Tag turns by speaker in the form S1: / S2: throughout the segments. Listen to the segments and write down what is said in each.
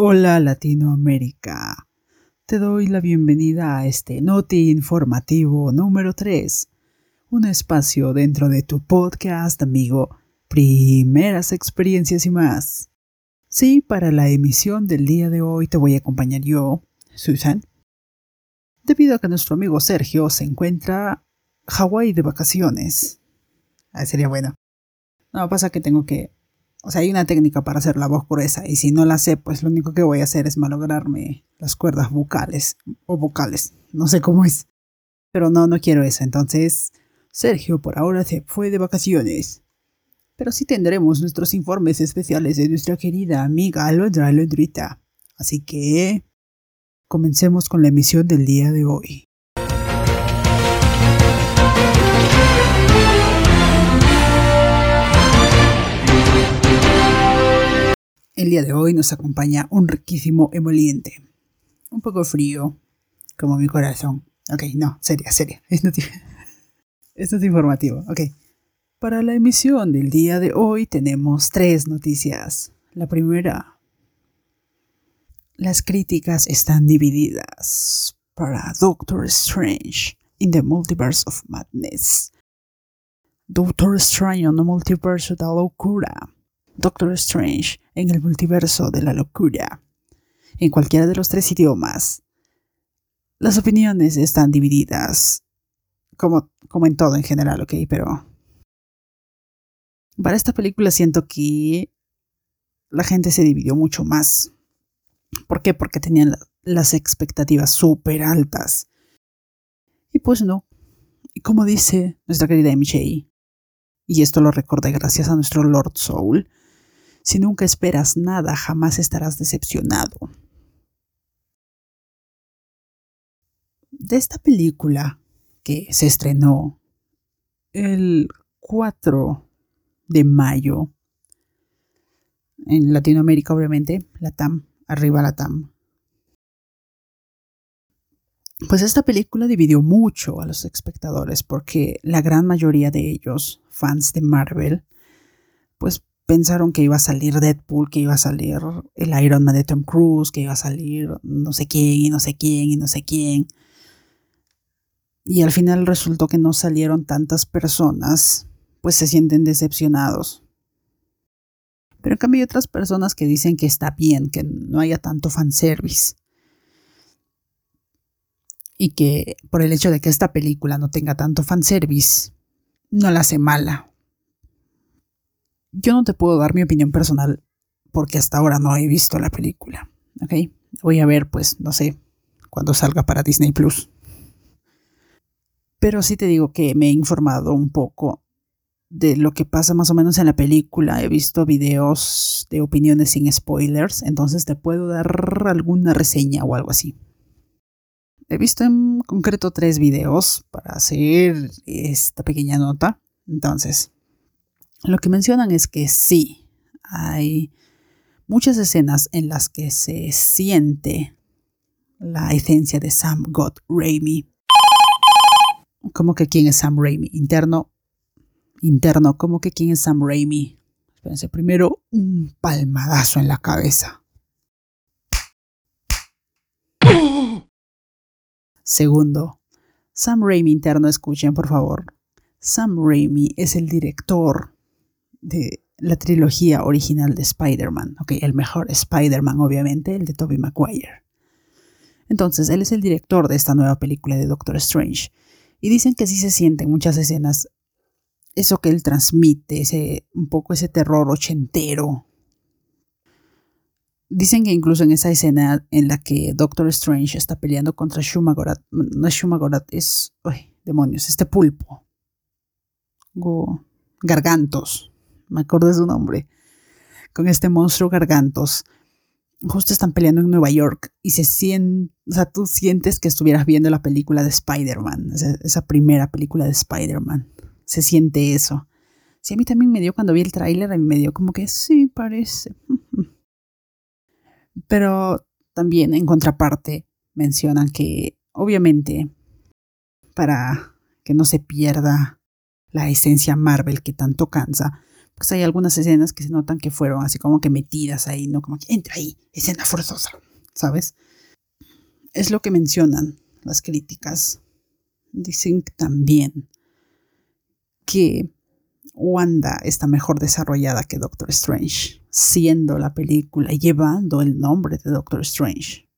S1: Hola Latinoamérica. Te doy la bienvenida a este Noti Informativo número 3, un espacio dentro de tu podcast amigo Primeras Experiencias y más. Sí, para la emisión del día de hoy te voy a acompañar yo, Susan, debido a que nuestro amigo Sergio se encuentra Hawái de vacaciones. Ah, sería bueno. No, pasa que tengo que... O sea, hay una técnica para hacer la voz gruesa y si no la sé, pues lo único que voy a hacer es malograrme las cuerdas vocales o vocales. No sé cómo es. Pero no, no quiero eso. Entonces, Sergio por ahora se fue de vacaciones. Pero sí tendremos nuestros informes especiales de nuestra querida amiga Alondra Alondrita. Así que... Comencemos con la emisión del día de hoy. El día de hoy nos acompaña un riquísimo emoliente. Un poco frío, como mi corazón. Ok, no, seria, seria. Esto es informativo. Ok. Para la emisión del día de hoy tenemos tres noticias. La primera. Las críticas están divididas para Doctor Strange in the Multiverse of Madness. Doctor Strange en el multiverso de la locura. Doctor Strange en el multiverso de la locura. En cualquiera de los tres idiomas. Las opiniones están divididas. Como, como en todo en general, ok, pero... Para esta película siento que la gente se dividió mucho más. ¿Por qué? Porque tenían las expectativas súper altas. Y pues no. Y como dice nuestra querida MJ, y esto lo recordé gracias a nuestro Lord Soul, si nunca esperas nada, jamás estarás decepcionado. De esta película que se estrenó el 4 de mayo en Latinoamérica, obviamente, la TAM, arriba la TAM. Pues esta película dividió mucho a los espectadores porque la gran mayoría de ellos, fans de Marvel, pues pensaron que iba a salir Deadpool, que iba a salir el Iron Man de Tom Cruise, que iba a salir no sé quién y no sé quién y no sé quién. Y al final resultó que no salieron tantas personas, pues se sienten decepcionados. Pero en cambio hay otras personas que dicen que está bien, que no haya tanto fanservice. Y que por el hecho de que esta película no tenga tanto fanservice, no la hace mala yo no te puedo dar mi opinión personal porque hasta ahora no he visto la película. ¿Ok? Voy a ver, pues, no sé, cuando salga para Disney Plus. Pero sí te digo que me he informado un poco de lo que pasa más o menos en la película. He visto videos de opiniones sin spoilers, entonces te puedo dar alguna reseña o algo así. He visto en concreto tres videos para hacer esta pequeña nota. Entonces, lo que mencionan es que sí, hay muchas escenas en las que se siente la esencia de Sam God Raimi. ¿Cómo que quién es Sam Raimi? Interno, interno, ¿cómo que quién es Sam Raimi? Espérense, primero un palmadazo en la cabeza. Segundo, Sam Raimi interno, escuchen por favor. Sam Raimi es el director de la trilogía original de Spider-Man. Ok, el mejor Spider-Man, obviamente, el de Tobey Maguire. Entonces, él es el director de esta nueva película de Doctor Strange. Y dicen que sí se siente en muchas escenas eso que él transmite, ese, un poco ese terror ochentero. Dicen que incluso en esa escena en la que Doctor Strange está peleando contra Shumagorat, no es Shumagorat, es, ay, demonios, este pulpo. Gargantos me acuerdo de su nombre, con este monstruo gargantos. Justo están peleando en Nueva York y se siente, o sea, tú sientes que estuvieras viendo la película de Spider-Man, esa, primera película de Spider-Man. Se siente eso. Sí, a mí también me dio cuando vi el tráiler, a mí me dio como que sí, parece. Pero también en contraparte mencionan que obviamente para que no se pierda la esencia Marvel que tanto cansa, Pues hay algunas escenas que se notan que fueron así como que metidas ahí, ¿no? Como que entra ahí, escena forzosa, ¿sabes? Es lo que mencionan las críticas. Dicen también que Wanda está mejor desarrollada que Doctor Strange, siendo la película llevando el nombre de Doctor Strange.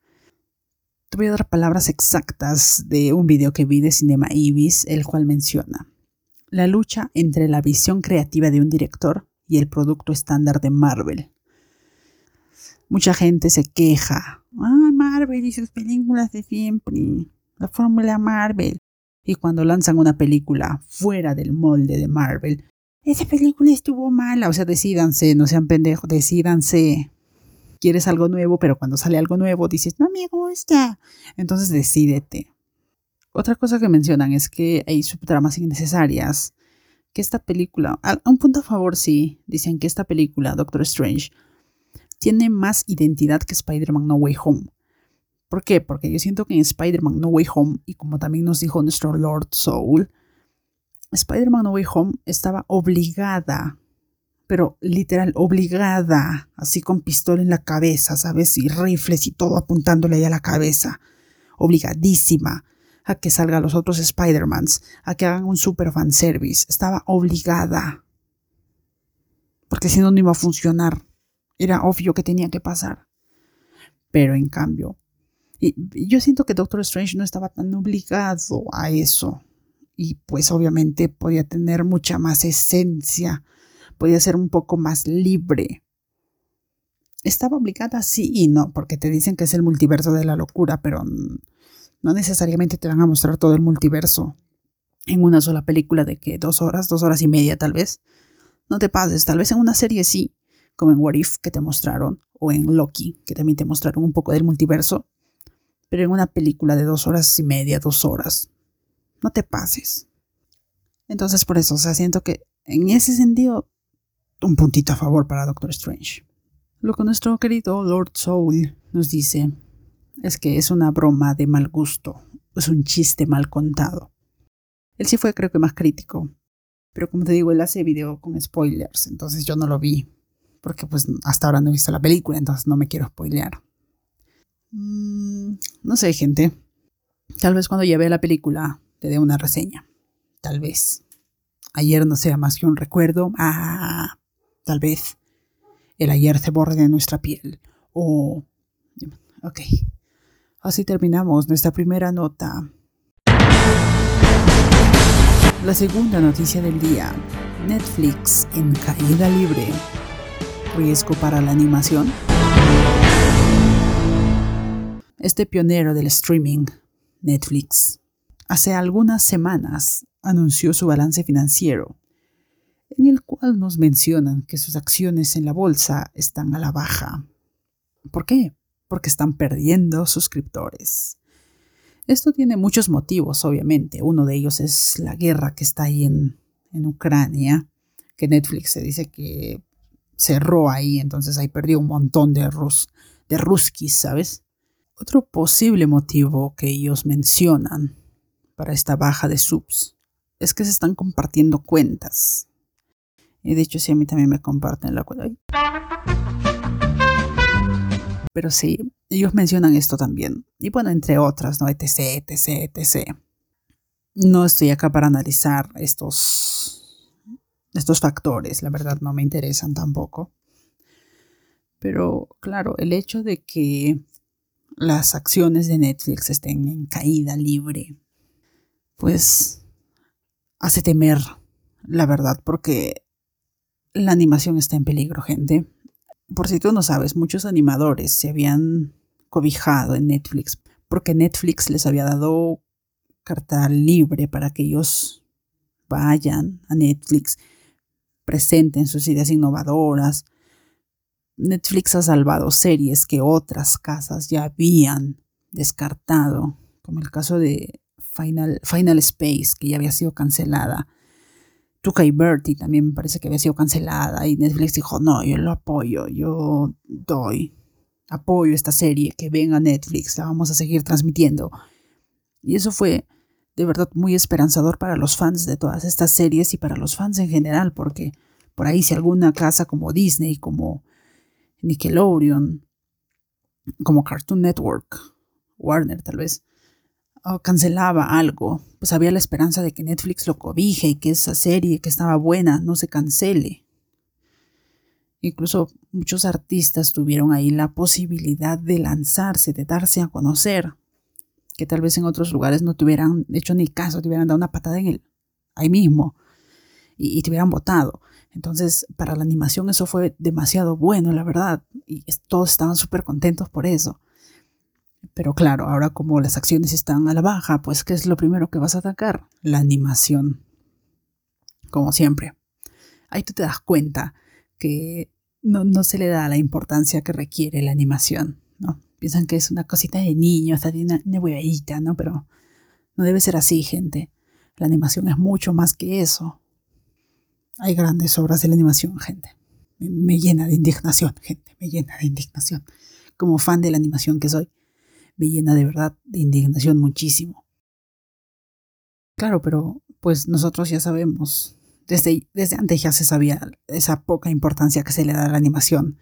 S1: Te voy a dar palabras exactas de un video que vi de Cinema Ibis, el cual menciona la lucha entre la visión creativa de un director y el producto estándar de Marvel. Mucha gente se queja. Ah, Marvel y sus películas de siempre. La fórmula Marvel. Y cuando lanzan una película fuera del molde de Marvel, esa película estuvo mala. O sea, decídanse, no sean pendejos, decídanse. Quieres algo nuevo, pero cuando sale algo nuevo dices, no me gusta. Entonces decídete. Otra cosa que mencionan es que hay subtramas innecesarias. Que esta película, a un punto a favor sí, dicen que esta película, Doctor Strange, tiene más identidad que Spider-Man No Way Home. ¿Por qué? Porque yo siento que en Spider-Man No Way Home, y como también nos dijo nuestro Lord Soul, Spider-Man No Way Home estaba obligada, pero literal obligada, así con pistola en la cabeza, ¿sabes? Y rifles y todo apuntándole ahí a la cabeza. Obligadísima a que salgan los otros Spider-Mans, a que hagan un super fanservice. Estaba obligada. Porque si no, no iba a funcionar. Era obvio que tenía que pasar. Pero en cambio, yo siento que Doctor Strange no estaba tan obligado a eso. Y pues obviamente podía tener mucha más esencia, podía ser un poco más libre. Estaba obligada sí y no, porque te dicen que es el multiverso de la locura, pero no necesariamente te van a mostrar todo el multiverso en una sola película de que dos horas, dos horas y media tal vez. No te pases, tal vez en una serie sí, como en What If que te mostraron, o en Loki, que también te mostraron un poco del multiverso, pero en una película de dos horas y media, dos horas, no te pases. Entonces por eso, o sea, siento que en ese sentido, un puntito a favor para Doctor Strange. Lo que nuestro querido Lord Soul nos dice es que es una broma de mal gusto, es un chiste mal contado. Él sí fue creo que más crítico, pero como te digo, él hace video con spoilers, entonces yo no lo vi, porque pues hasta ahora no he visto la película, entonces no me quiero spoilear. Mm, no sé, gente. Tal vez cuando ya vea la película te dé una reseña. Tal vez. Ayer no sea más que un recuerdo. Ah, tal vez. El ayer se borre de nuestra piel. O... Ok. Así terminamos nuestra primera nota. La segunda noticia del día. Netflix en caída libre. Riesgo para la animación. Este pionero del streaming, Netflix, hace algunas semanas anunció su balance financiero, en el cual nos mencionan que sus acciones en la bolsa están a la baja. ¿Por qué? Porque están perdiendo suscriptores. Esto tiene muchos motivos, obviamente. Uno de ellos es la guerra que está ahí en, Ucrania, que Netflix se dice que cerró ahí, entonces ahí perdió un montón de, rus, de ruskis, ¿sabes? Otro posible motivo que ellos mencionan para esta baja de subs es que se están compartiendo cuentas. Y de hecho, sí, a mí también me comparten la cuenta. Pero sí, ellos mencionan esto también. Y bueno, entre otras, ¿no? etc, etc, etc. No estoy acá para analizar estos, estos factores, la verdad no me interesan tampoco. Pero claro, el hecho de que las acciones de Netflix estén en caída libre, pues hace temer, la verdad, porque la animación está en peligro, gente por si tú no sabes, muchos animadores se habían cobijado en Netflix porque Netflix les había dado carta libre para que ellos vayan a Netflix, presenten sus ideas innovadoras. Netflix ha salvado series que otras casas ya habían descartado, como el caso de Final, Final Space, que ya había sido cancelada Tuca y Bertie también me parece que había sido cancelada y Netflix dijo, no, yo lo apoyo, yo doy, apoyo esta serie, que venga Netflix, la vamos a seguir transmitiendo. Y eso fue de verdad muy esperanzador para los fans de todas estas series y para los fans en general, porque Por ahí si alguna casa como Disney, como Nickelodeon, como Cartoon Network, Warner tal vez, cancelaba algo, pues había la esperanza de que Netflix lo cobije y que esa serie que estaba buena no se cancele. Incluso muchos artistas tuvieron ahí la posibilidad de lanzarse, de darse a conocer, que tal vez en otros lugares no tuvieran hecho ni caso, te hubieran dado una patada en el ahí mismo y, y te hubieran votado. Entonces, para la animación eso fue demasiado bueno, la verdad, y todos estaban súper contentos por eso. Pero claro, ahora como las acciones están a la baja, pues ¿qué es lo primero que vas a atacar? La animación. Como siempre. Ahí tú te das cuenta que no, no se le da la importancia que requiere la animación, ¿no? Piensan que es una cosita de niño, hasta de una, una ¿no? Pero no debe ser así, gente. La animación es mucho más que eso. Hay grandes obras de la animación, gente. Me llena de indignación, gente. Me llena de indignación. Como fan de la animación que soy, me llena de verdad de indignación muchísimo. Claro, pero pues nosotros ya sabemos desde, antes ya se sabía esa poca importancia que se le da a la animación.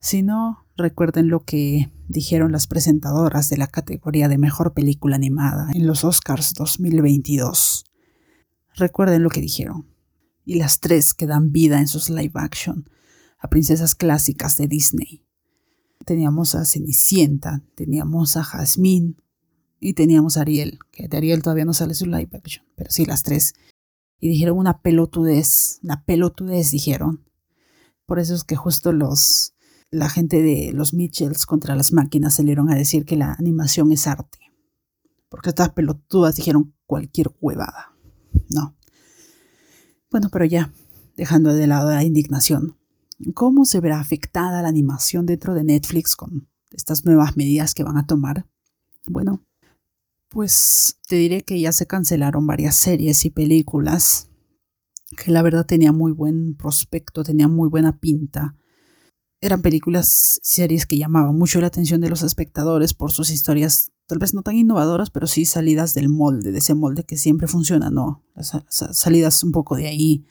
S1: Si no, recuerden lo que dijeron las presentadoras de la categoría de Mejor Película Animada en los Oscars 2022. Recuerden lo que dijeron. Y las tres que dan vida en sus live action a princesas clásicas de Disney. Teníamos a Cenicienta, teníamos a Jasmine y teníamos a Ariel, que de Ariel todavía no sale su live action, pero sí las tres y dijeron una pelotudez, una pelotudez dijeron. Por eso es que justo los, la gente de los Mitchells contra las máquinas salieron a decir que la animación es arte. Porque estas pelotudas dijeron cualquier huevada. No. Bueno, pero ya, dejando de lado la indignación, ¿cómo se verá afectada la animación dentro de Netflix con estas nuevas medidas que van a tomar? Bueno, pues te diré que ya se cancelaron varias series y películas que la verdad tenía muy buen prospecto, tenía muy buena pinta. Eran películas, series que llamaban mucho la atención de los espectadores por sus historias, tal vez no tan innovadoras, pero sí salidas del molde, de ese molde que siempre funciona, ¿no? Salidas un poco de ahí.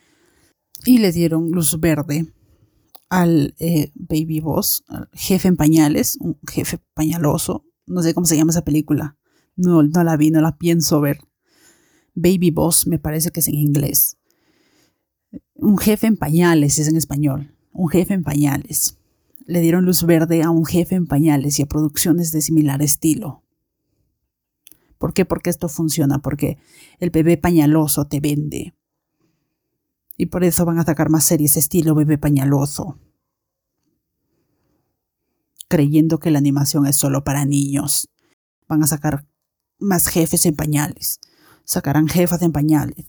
S1: Y le dieron luz verde al eh, Baby Boss, jefe en pañales, un jefe pañaloso, no sé cómo se llama esa película. No la vi, no la pienso ver. Baby Boss me parece que es en inglés. Un jefe en pañales es en español. Un jefe en pañales. Le dieron luz verde a un jefe en pañales y a producciones de similar estilo. ¿Por qué? Porque esto funciona, porque el bebé pañaloso te vende. Y por eso van a sacar más series estilo bebé pañaloso. Creyendo que la animación es solo para niños. Van a sacar más jefes en pañales. Sacarán jefas en pañales.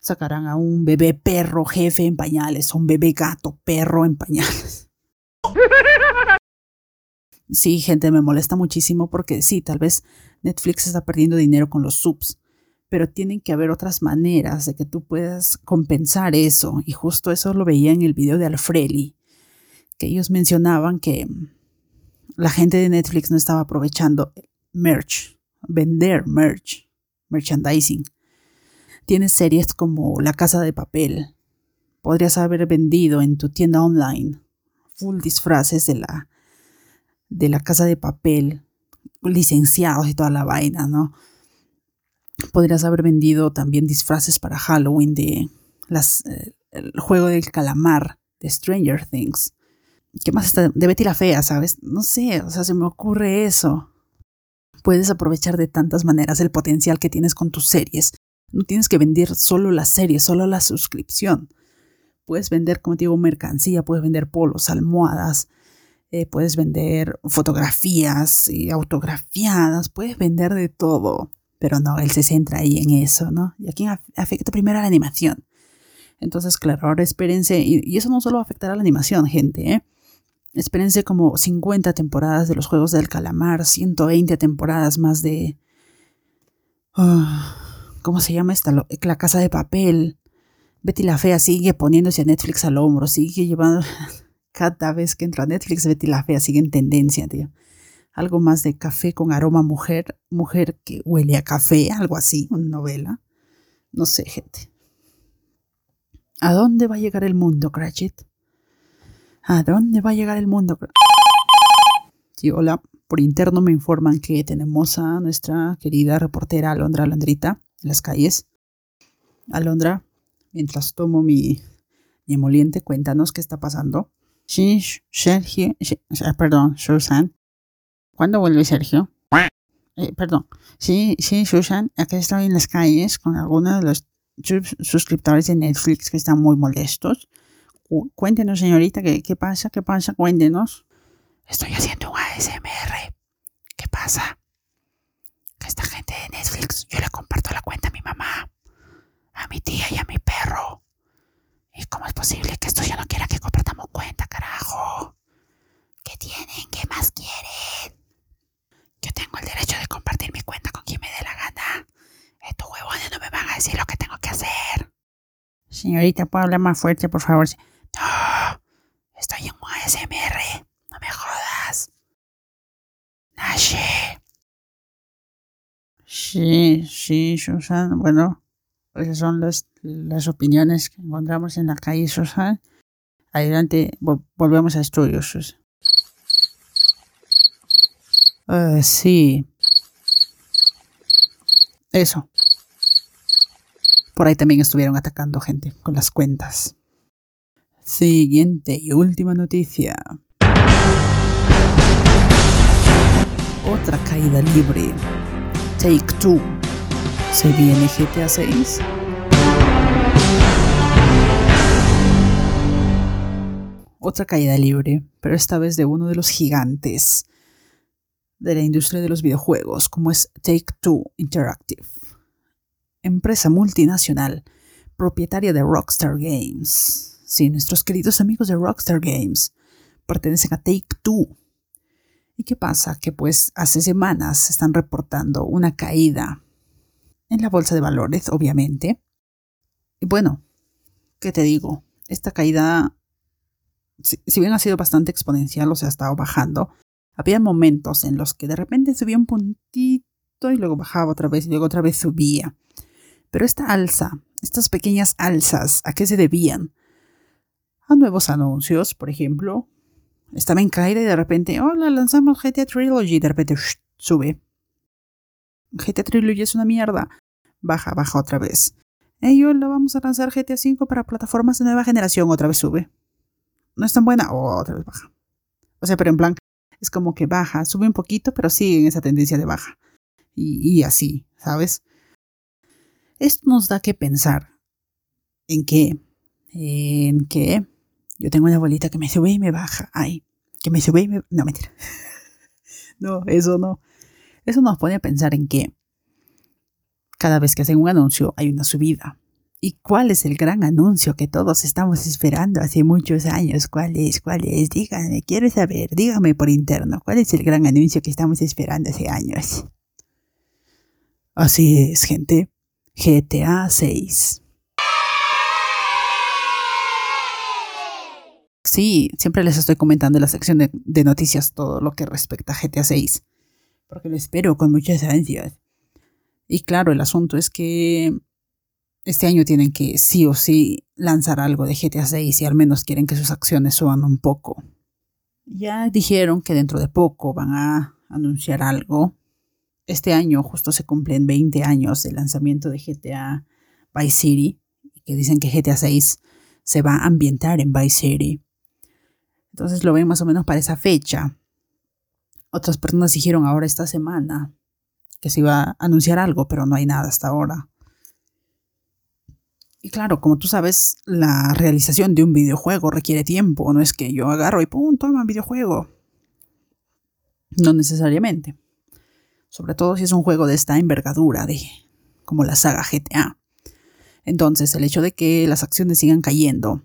S1: Sacarán a un bebé perro jefe en pañales, un bebé gato perro en pañales. Sí, gente, me molesta muchísimo porque sí, tal vez Netflix está perdiendo dinero con los subs, pero tienen que haber otras maneras de que tú puedas compensar eso. Y justo eso lo veía en el video de Alfreli, que ellos mencionaban que la gente de Netflix no estaba aprovechando merch, vender merch, merchandising. Tienes series como La Casa de Papel. Podrías haber vendido en tu tienda online full disfraces de la, de la Casa de Papel, licenciados y toda la vaina, ¿no? Podrías haber vendido también disfraces para Halloween de las, eh, el juego del calamar de Stranger Things. ¿Qué más está? De Betty la Fea, ¿sabes? No sé, o sea, se me ocurre eso puedes aprovechar de tantas maneras el potencial que tienes con tus series. No tienes que vender solo la serie, solo la suscripción. Puedes vender, como te digo, mercancía, puedes vender polos, almohadas, eh, puedes vender fotografías y autografiadas, puedes vender de todo. Pero no, él se centra ahí en eso, ¿no? Y aquí afecta primero a la animación. Entonces, claro, ahora espérense, y, eso no solo afectará a la animación, gente, ¿eh? Espérense como 50 temporadas de los Juegos del Calamar, 120 temporadas más de... Ah, ¿Cómo se llama esta? La Casa de Papel. Betty la Fea sigue poniéndose a Netflix al hombro, sigue llevando... Cada vez que entra a Netflix, Betty la Fea sigue en tendencia, tío. Algo más de café con aroma mujer, mujer que huele a café, algo así, una novela. No sé, gente. ¿A dónde va a llegar el mundo, Cratchit? ¿A dónde va a llegar el mundo? Sí, hola. Por interno me informan que tenemos a nuestra querida reportera Alondra Alondrita en las calles. Alondra, mientras tomo mi, mi emoliente, cuéntanos qué está pasando.
S2: Sí, Sergio, perdón, Susan. ¿Cuándo vuelve Sergio? Eh, perdón. Sí, sí, Susan, aquí estoy en las calles con algunos de los suscriptores de Netflix que están muy molestos. Cuéntenos, señorita, ¿qué, qué pasa? ¿Qué pasa? Cuéntenos.
S3: Estoy haciendo un ASMR. ¿Qué pasa? Que esta gente de Netflix, yo le comparto la cuenta a mi mamá, a mi tía y a mi perro. ¿Y cómo es posible que esto ya no quiera que compartamos cuenta, carajo? ¿Qué tienen? ¿Qué más quieren? Yo tengo el derecho de compartir mi cuenta con quien me dé la gana. Estos huevones no me van a decir lo que tengo que hacer.
S2: Señorita, ¿puedo hablar más fuerte, por favor?
S3: No, estoy en un ASMR. No me jodas. Nashe.
S2: Sí, sí, Susan. Bueno, esas son las, las opiniones que encontramos en la calle, Susan. Adelante, volvemos a estudios, Susan.
S1: Uh, sí. Eso. Por ahí también estuvieron atacando gente con las cuentas. Siguiente y última noticia. Otra caída libre. Take Two. ¿Se viene GTA 6? Otra caída libre, pero esta vez de uno de los gigantes de la industria de los videojuegos, como es Take Two Interactive, empresa multinacional propietaria de Rockstar Games. Sí, nuestros queridos amigos de Rockstar Games pertenecen a Take Two. ¿Y qué pasa? Que pues hace semanas están reportando una caída en la bolsa de valores, obviamente. Y bueno, ¿qué te digo? Esta caída, si, bien ha sido bastante exponencial, o sea, ha estado bajando, había momentos en los que de repente subía un puntito y luego bajaba otra vez y luego otra vez subía. Pero esta alza, estas pequeñas alzas, ¿a qué se debían? A nuevos anuncios, por ejemplo. Estaba en caída y de repente, hola, lanzamos GTA Trilogy, de repente sube. GTA Trilogy es una mierda. Baja, baja otra vez. Hey, hola, vamos a lanzar GTA V para plataformas de nueva generación, otra vez sube. No es tan buena, otra vez baja. O sea, pero en plan, es como que baja, sube un poquito, pero sigue en esa tendencia de baja. Y, así, ¿sabes? Esto nos da que pensar en qué, en qué yo tengo una bolita que me sube y me baja. Ay, que me sube y me... No, mentira. no, eso no. Eso nos pone a pensar en que cada vez que hacen un anuncio hay una subida. ¿Y cuál es el gran anuncio que todos estamos esperando hace muchos años? ¿Cuál es? ¿Cuál es? Díganme, quiero saber, dígame por interno, ¿cuál es el gran anuncio que estamos esperando hace años? Así es, gente. GTA 6. Sí, siempre les estoy comentando en la sección de, noticias todo lo que respecta a GTA 6. Porque lo espero con muchas ansias. Y claro, el asunto es que este año tienen que sí o sí lanzar algo de GTA 6 y al menos quieren que sus acciones suban un poco. Ya dijeron que dentro de poco van a anunciar algo. Este año justo se cumplen 20 años del lanzamiento de GTA Vice City, que dicen que GTA 6 se va a ambientar en Vice City. Entonces lo ven más o menos para esa fecha. Otras personas dijeron ahora esta semana que se iba a anunciar algo, pero no hay nada hasta ahora. Y claro, como tú sabes, la realización de un videojuego requiere tiempo, no es que yo agarro y pum, toma videojuego. No necesariamente. Sobre todo si es un juego de esta envergadura, de como la saga GTA. Entonces, el hecho de que las acciones sigan cayendo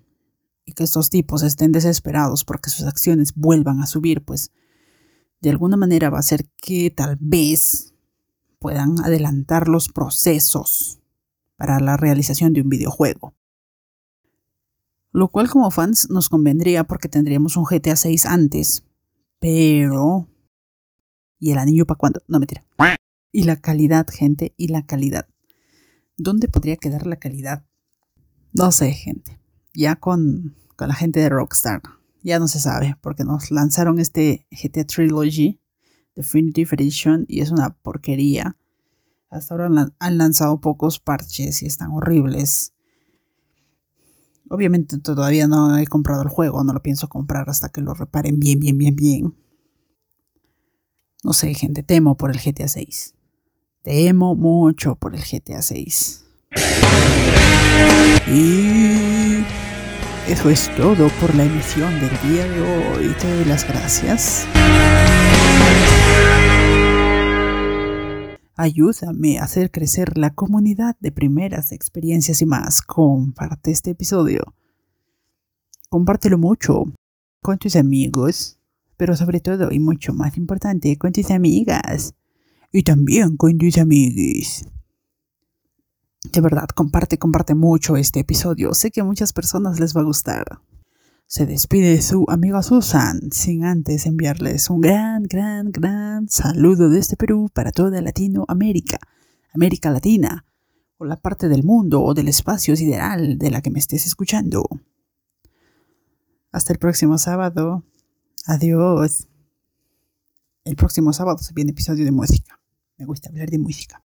S1: y que estos tipos estén desesperados porque sus acciones vuelvan a subir, pues de alguna manera va a hacer que tal vez puedan adelantar los procesos para la realización de un videojuego. Lo cual como fans nos convendría porque tendríamos un GTA 6 antes. Pero... ¿Y el anillo para cuándo? No, mentira. Y la calidad, gente, y la calidad. ¿Dónde podría quedar la calidad? No sé, gente.
S2: ya con, con la gente de Rockstar. Ya no se sabe, porque nos lanzaron este GTA Trilogy Definitive Edition y es una porquería. Hasta ahora han lanzado pocos parches y están horribles. Obviamente todavía no he comprado el juego, no lo pienso comprar hasta que lo reparen bien, bien, bien, bien. No sé, gente, temo por el GTA 6. Temo mucho por el GTA 6. Y eso es todo por la emisión del día de hoy. Te doy las gracias. Ayúdame a hacer crecer la comunidad de primeras experiencias y más. Comparte este episodio. Compártelo mucho con tus amigos, pero sobre todo y mucho más importante, con tus amigas. Y también con tus amiguis. De verdad, comparte, comparte mucho este episodio. Sé que a muchas personas les va a gustar. Se despide su amiga Susan sin antes enviarles un gran, gran, gran saludo desde Perú para toda Latinoamérica, América Latina, o la parte del mundo o del espacio sideral de la que me estés escuchando. Hasta el próximo sábado. Adiós. El próximo sábado se viene episodio de música. Me gusta hablar de música.